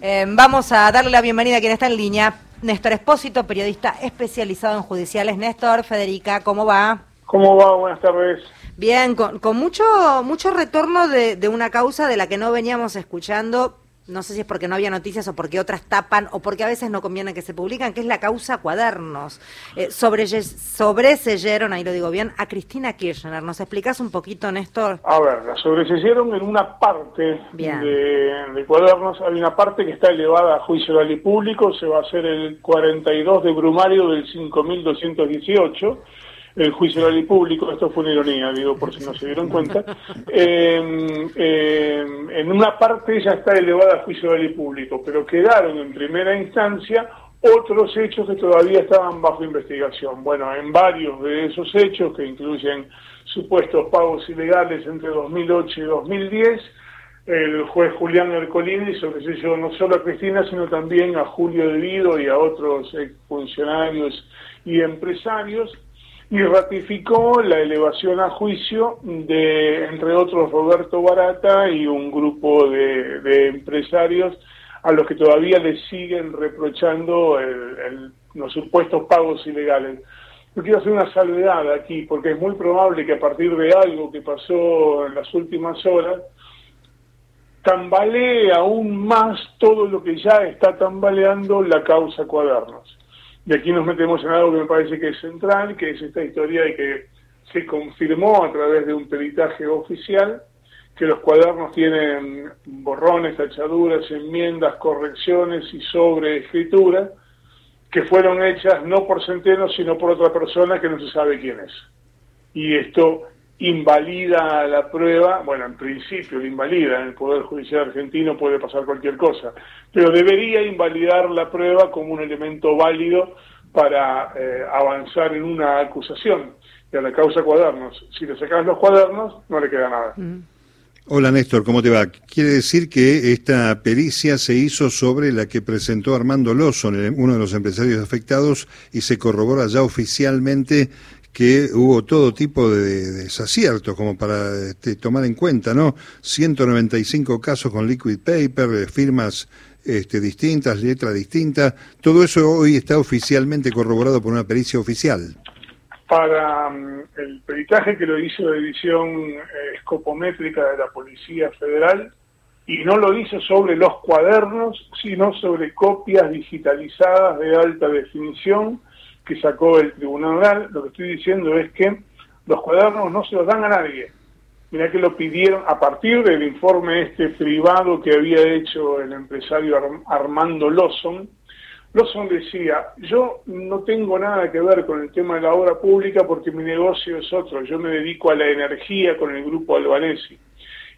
Eh, vamos a darle la bienvenida a quien está en línea. Néstor Espósito, periodista especializado en judiciales. Néstor, Federica, ¿cómo va? ¿Cómo va? Buenas tardes. Bien, con, con mucho, mucho retorno de, de una causa de la que no veníamos escuchando no sé si es porque no había noticias o porque otras tapan o porque a veces no conviene que se publican, que es la causa cuadernos. Eh, sobre, sobreseyeron, ahí lo digo bien, a Cristina Kirchner. ¿Nos explicas un poquito, Néstor? A ver, la sobreseyeron en una parte de, cuadernos. Hay una parte que está elevada a juicio oral y público, se va a hacer el 42 de Brumario del 5218 el juicio oral y público, esto fue una ironía, digo, por si no se dieron cuenta, em, em, en una parte ya está elevada a juicio oral y público, pero quedaron en primera instancia otros hechos que todavía estaban bajo investigación. Bueno, en varios de esos hechos, que incluyen supuestos pagos ilegales entre 2008 y 2010, el juez Julián Ercolini sobreseyó no solo a Cristina, sino también a Julio Devido y a otros funcionarios y empresarios, y ratificó la elevación a juicio de, entre otros, Roberto Barata y un grupo de, empresarios a los que todavía le siguen reprochando los supuestos pagos ilegales. Yo quiero hacer una salvedad aquí, porque es muy probable que a partir de algo que pasó en las últimas horas, tambalee aún más todo lo que ya está tambaleando la causa cuadernos. Y aquí nos metemos en algo que me parece que es central, que es esta historia de que se confirmó a través de un peritaje oficial que los cuadernos tienen borrones, tachaduras, enmiendas, correcciones y sobreescritura que fueron hechas no por Centeno, sino por otra persona que no se sabe quién es. Y esto invalida la prueba, bueno, en principio invalida, en el Poder Judicial argentino puede pasar cualquier cosa, pero debería invalidar la prueba como un elemento válido para eh, avanzar en una acusación y a la causa cuadernos. Si le sacas los cuadernos, no le queda nada. Hola Néstor, ¿cómo te va? Quiere decir que esta pericia se hizo sobre la que presentó Armando Lawson, uno de los empresarios afectados, y se corrobora ya oficialmente que hubo todo tipo de desaciertos como para este, tomar en cuenta, ¿no? 195 casos con liquid paper, eh, firmas este, distintas, letras distintas, todo eso hoy está oficialmente corroborado por una pericia oficial. Para mm, el peritaje que lo hizo de edición eh, escopométrica de la Policía Federal, y no lo hizo sobre los cuadernos, sino sobre copias digitalizadas de alta definición, que sacó el Tribunal Oral, lo que estoy diciendo es que los cuadernos no se los dan a nadie. Mirá que lo pidieron a partir del informe este privado que había hecho el empresario Armando Lawson. Lawson decía, yo no tengo nada que ver con el tema de la obra pública porque mi negocio es otro, yo me dedico a la energía con el grupo Albanesi.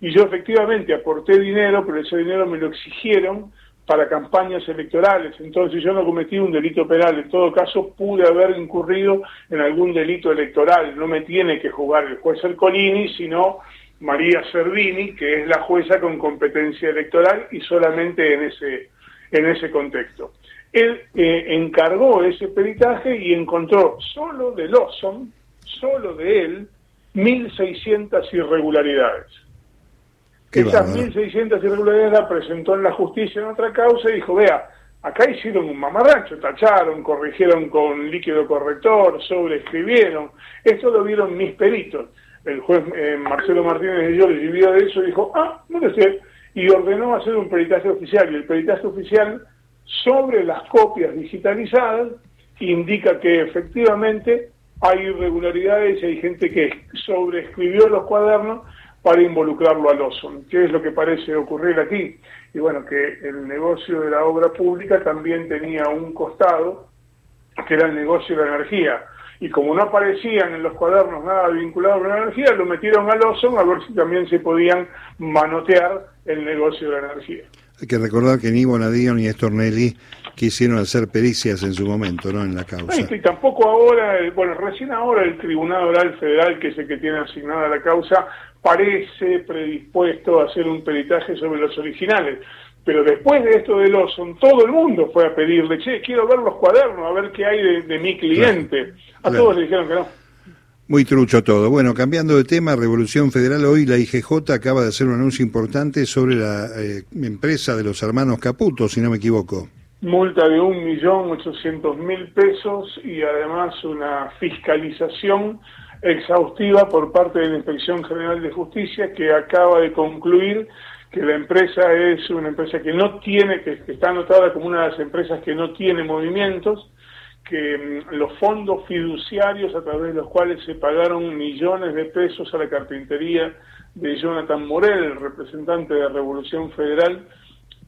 Y yo efectivamente aporté dinero, pero ese dinero me lo exigieron para campañas electorales, entonces yo no cometí un delito penal, en todo caso pude haber incurrido en algún delito electoral, no me tiene que jugar el juez Ercolini, sino María Servini, que es la jueza con competencia electoral y solamente en ese, en ese contexto. Él eh, encargó ese peritaje y encontró solo de Lawson, solo de él, 1.600 irregularidades. Esas 1.600 irregularidades la presentó en la justicia en otra causa y dijo, vea, acá hicieron un mamarracho, tacharon, corrigieron con líquido corrector, sobreescribieron. Esto lo vieron mis peritos. El juez eh, Marcelo Martínez de yo le de eso y dijo, ah, no lo sé, y ordenó hacer un peritaje oficial. Y el peritaje oficial sobre las copias digitalizadas indica que efectivamente hay irregularidades y hay gente que sobreescribió los cuadernos para involucrarlo al Lawson. ¿Qué es lo que parece ocurrir aquí? Y bueno, que el negocio de la obra pública también tenía un costado, que era el negocio de la energía. Y como no aparecían en los cuadernos nada vinculado con la energía, lo metieron a Lawson a ver si también se podían manotear el negocio de la energía. Hay que recordar que ni Bonadío ni Estornelli quisieron hacer pericias en su momento, ¿no? En la causa. y tampoco ahora, bueno, recién ahora el Tribunal Oral Federal, que es el que tiene asignada la causa, parece predispuesto a hacer un peritaje sobre los originales. Pero después de esto de Lawson, todo el mundo fue a pedirle, che, quiero ver los cuadernos, a ver qué hay de, mi cliente. A todos le dijeron que no. Muy trucho todo. Bueno, cambiando de tema, Revolución Federal, hoy la IGJ acaba de hacer un anuncio importante sobre la eh, empresa de los hermanos Caputo, si no me equivoco. Multa de un millón ochocientos mil pesos y además una fiscalización exhaustiva por parte de la Inspección General de Justicia que acaba de concluir que la empresa es una empresa que no tiene, que, está anotada como una de las empresas que no tiene movimientos, que mm, los fondos fiduciarios a través de los cuales se pagaron millones de pesos a la carpintería de Jonathan Morel, el representante de Revolución Federal,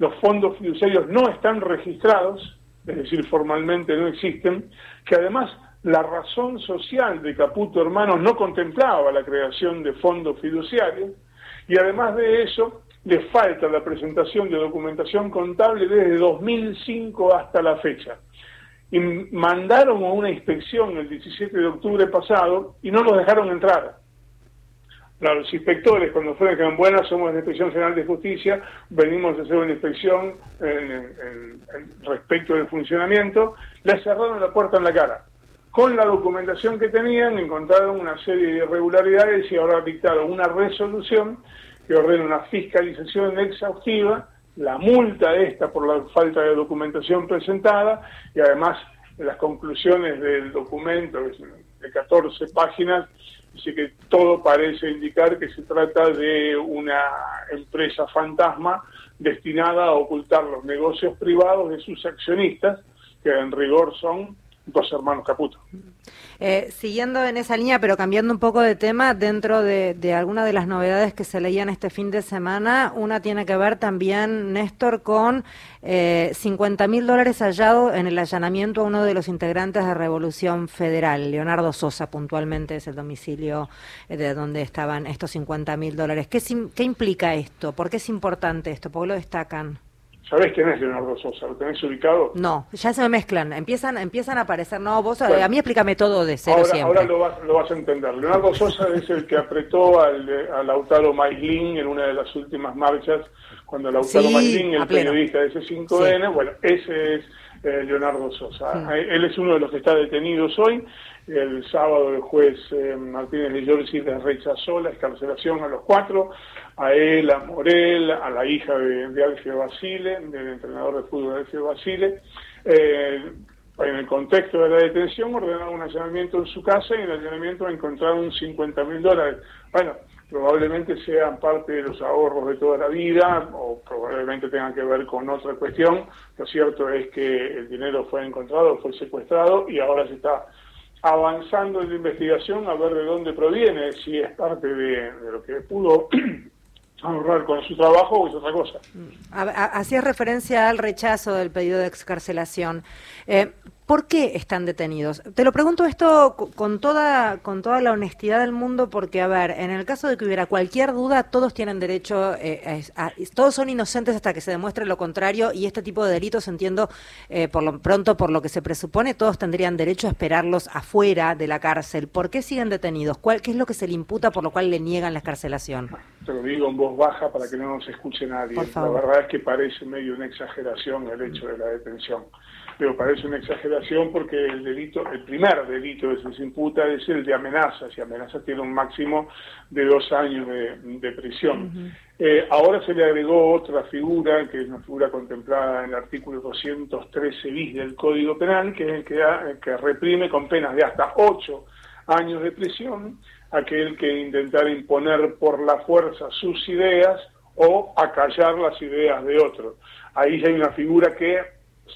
los fondos fiduciarios no están registrados, es decir, formalmente no existen, que además la razón social de Caputo Hermanos no contemplaba la creación de fondos fiduciarios, y además de eso, le falta la presentación de documentación contable desde 2005 hasta la fecha. Y mandaron a una inspección el 17 de octubre pasado y no los dejaron entrar. Los inspectores cuando fueron dijeron, bueno, somos la Inspección General de Justicia, venimos a hacer una inspección respecto del funcionamiento, les cerraron la puerta en la cara. Con la documentación que tenían encontraron una serie de irregularidades y ahora dictaron una resolución que ordena una fiscalización exhaustiva, la multa esta por la falta de documentación presentada y además las conclusiones del documento de 14 páginas dice que todo parece indicar que se trata de una empresa fantasma destinada a ocultar los negocios privados de sus accionistas, que en rigor son dos hermanos Caputo. Eh, siguiendo en esa línea, pero cambiando un poco de tema, dentro de, de algunas de las novedades que se leían este fin de semana, una tiene que ver también, Néstor, con eh, 50 mil dólares hallados en el allanamiento a uno de los integrantes de Revolución Federal, Leonardo Sosa, puntualmente es el domicilio eh, de donde estaban estos 50 mil dólares. ¿Qué, ¿Qué implica esto? ¿Por qué es importante esto? ¿Por qué lo destacan? ¿Sabés quién es Leonardo Sosa? ¿Lo tenés ubicado? No, ya se me mezclan, empiezan, empiezan a aparecer. No, vos, a mí explícame todo de cero ahora, siempre. Ahora lo vas, lo vas, a entender. Leonardo Sosa es el que apretó al, a Lautaro Maislin en una de las últimas marchas, cuando Lautaro sí, el periodista de ese 5N, bueno, ese es eh, Leonardo Sosa. Él es uno de los que está detenido hoy. El sábado el juez eh, Martínez de Giorgi les rechazó la escarcelación a los cuatro, a él, a Morel, a la hija de, de Basile, del entrenador de fútbol Alfio Basile. Eh, en el contexto de la detención ordenaron un allanamiento en su casa y en el allanamiento encontraron 50 mil dólares. Bueno, probablemente sean parte de los ahorros de toda la vida o probablemente tengan que ver con otra cuestión. Lo cierto es que el dinero fue encontrado, fue secuestrado y ahora se está avanzando en la investigación a ver de dónde proviene, si es parte de, lo que pudo ahorrar con su trabajo o es otra cosa. Hacías referencia al rechazo del pedido de excarcelación. Eh, ¿Por qué están detenidos? Te lo pregunto esto con toda, con toda la honestidad del mundo, porque, a ver, en el caso de que hubiera cualquier duda, todos tienen derecho, eh, a, todos son inocentes hasta que se demuestre lo contrario, y este tipo de delitos, entiendo, eh, por lo pronto, por lo que se presupone, todos tendrían derecho a esperarlos afuera de la cárcel. ¿Por qué siguen detenidos? ¿Cuál, ¿Qué es lo que se le imputa por lo cual le niegan la escarcelación? Te lo digo en voz baja para que no nos escuche nadie. La verdad es que parece medio una exageración el hecho de la detención pero parece una exageración porque el delito, el primer delito que se imputa es el de amenazas, y amenazas tiene un máximo de dos años de, prisión. Eh, ahora se le agregó otra figura, que es una figura contemplada en el artículo 213 bis del Código Penal, que es el que, que reprime con penas de hasta ocho años de prisión aquel que intentara imponer por la fuerza sus ideas o acallar las ideas de otro. Ahí hay una figura que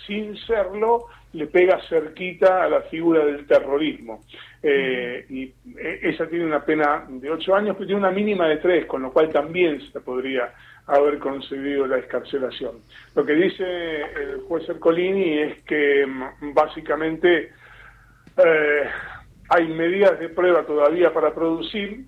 sin serlo, le pega cerquita a la figura del terrorismo. Eh, y eh, esa tiene una pena de ocho años, pero tiene una mínima de tres, con lo cual también se podría haber concedido la escarcelación. Lo que dice el juez Ercolini es que mm, básicamente eh, hay medidas de prueba todavía para producir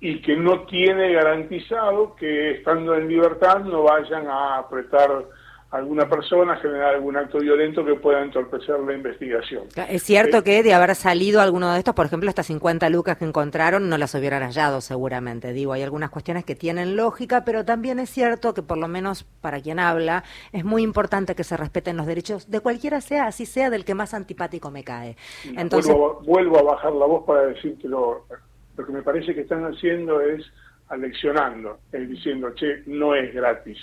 y que no tiene garantizado que estando en libertad no vayan a apretar alguna persona, generar algún acto violento que pueda entorpecer la investigación. Es cierto eh, que de haber salido alguno de estos, por ejemplo, estas 50 lucas que encontraron, no las hubieran hallado seguramente. Digo, hay algunas cuestiones que tienen lógica, pero también es cierto que por lo menos para quien habla, es muy importante que se respeten los derechos de cualquiera sea, así sea del que más antipático me cae. Entonces, vuelvo, a, bajar la voz para decirte lo, lo que me parece que están haciendo es aleccionando, es diciendo, che, no es gratis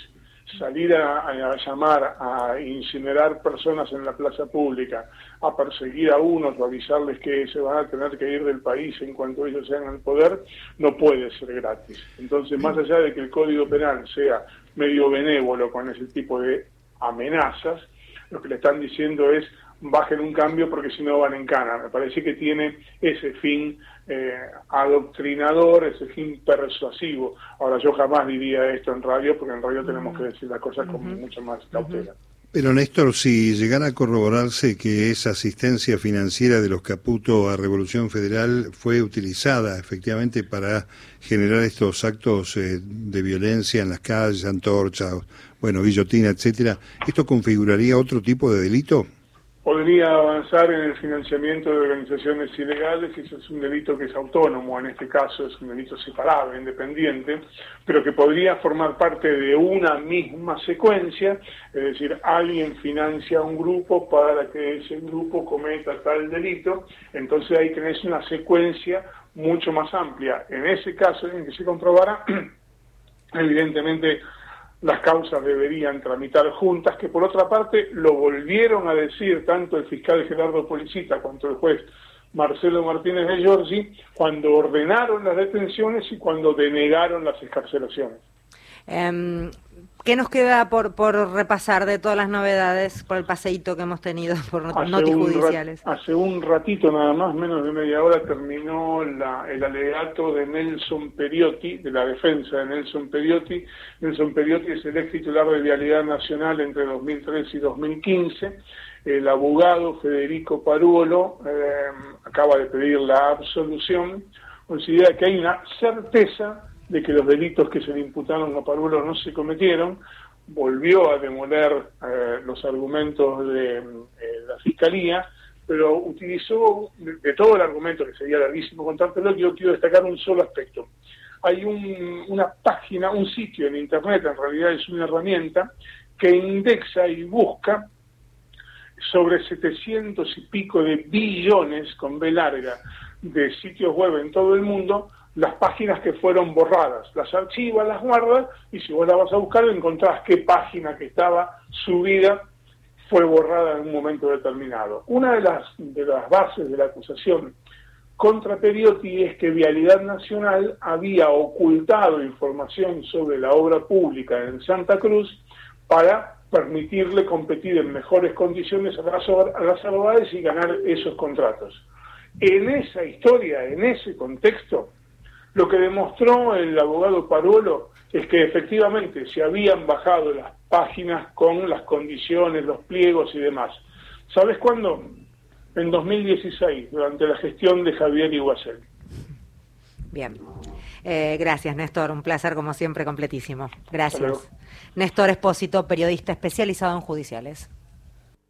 salir a, llamar a incinerar personas en la plaza pública, a perseguir a unos o avisarles que se van a tener que ir del país en cuanto ellos sean al poder, no puede ser gratis. Entonces, más allá de que el Código Penal sea medio benévolo con ese tipo de amenazas, lo que le están diciendo es bajen un cambio porque si no van en cana. Me parece que tiene ese fin eh, adoctrinador, ese fin persuasivo. Ahora, yo jamás diría esto en radio porque en radio tenemos que decir las cosas con mucho más cautela. Pero Néstor, si llegara a corroborarse que esa asistencia financiera de los Caputo a Revolución Federal fue utilizada efectivamente para generar estos actos eh, de violencia en las calles, antorcha, bueno, guillotina, etcétera, ¿esto configuraría otro tipo de delito? Podría avanzar en el financiamiento de organizaciones ilegales, y eso es un delito que es autónomo, en este caso es un delito separado, independiente, pero que podría formar parte de una misma secuencia, es decir, alguien financia a un grupo para que ese grupo cometa tal delito, entonces ahí tenés una secuencia mucho más amplia. En ese caso en que se comprobara, evidentemente las causas deberían tramitar juntas, que por otra parte lo volvieron a decir tanto el fiscal Gerardo Policita cuanto el juez Marcelo Martínez de Giorgi cuando ordenaron las detenciones y cuando denegaron las escarcelaciones. Em, ¿Qué nos queda por, por repasar de todas las novedades por el paseíto que hemos tenido por noticias judiciales? hace un ratito nada más, menos de media hora, terminó la, el alegato de Nelson Periotti, de la defensa de Nelson Periotti. Nelson Periotti es el ex titular de Vialidad Nacional entre 2003 y 2015. El abogado Federico Paruolo eh, acaba de pedir la absolución. Considera que hay una certeza de que los delitos que se le imputaron a Parulo no se cometieron, volvió a demoler eh, los argumentos de eh, la Fiscalía, pero utilizó de, todo el argumento, que sería larguísimo contártelo, yo quiero destacar un solo aspecto. Hay una página, un sitio en Internet, en realidad es una herramienta, que indexa y busca sobre 700 y pico de billones, con B larga, de sitios web en todo el mundo, las páginas que fueron borradas, las archiva, las guarda y si vos la vas a buscar encontrás qué página que estaba subida fue borrada en un momento determinado. Una de las, de las bases de la acusación contra Periotti es que Vialidad Nacional había ocultado información sobre la obra pública en Santa Cruz para permitirle competir en mejores condiciones a las, a las y ganar esos contratos. En esa historia, en ese contexto, lo que demostró el abogado Parolo es que efectivamente se habían bajado las páginas con las condiciones, los pliegos y demás. ¿Sabes cuándo? En 2016, durante la gestión de Javier Iguacel. Bien. Eh, gracias, Néstor. Un placer, como siempre, completísimo. Gracias. Néstor Espósito, periodista especializado en judiciales.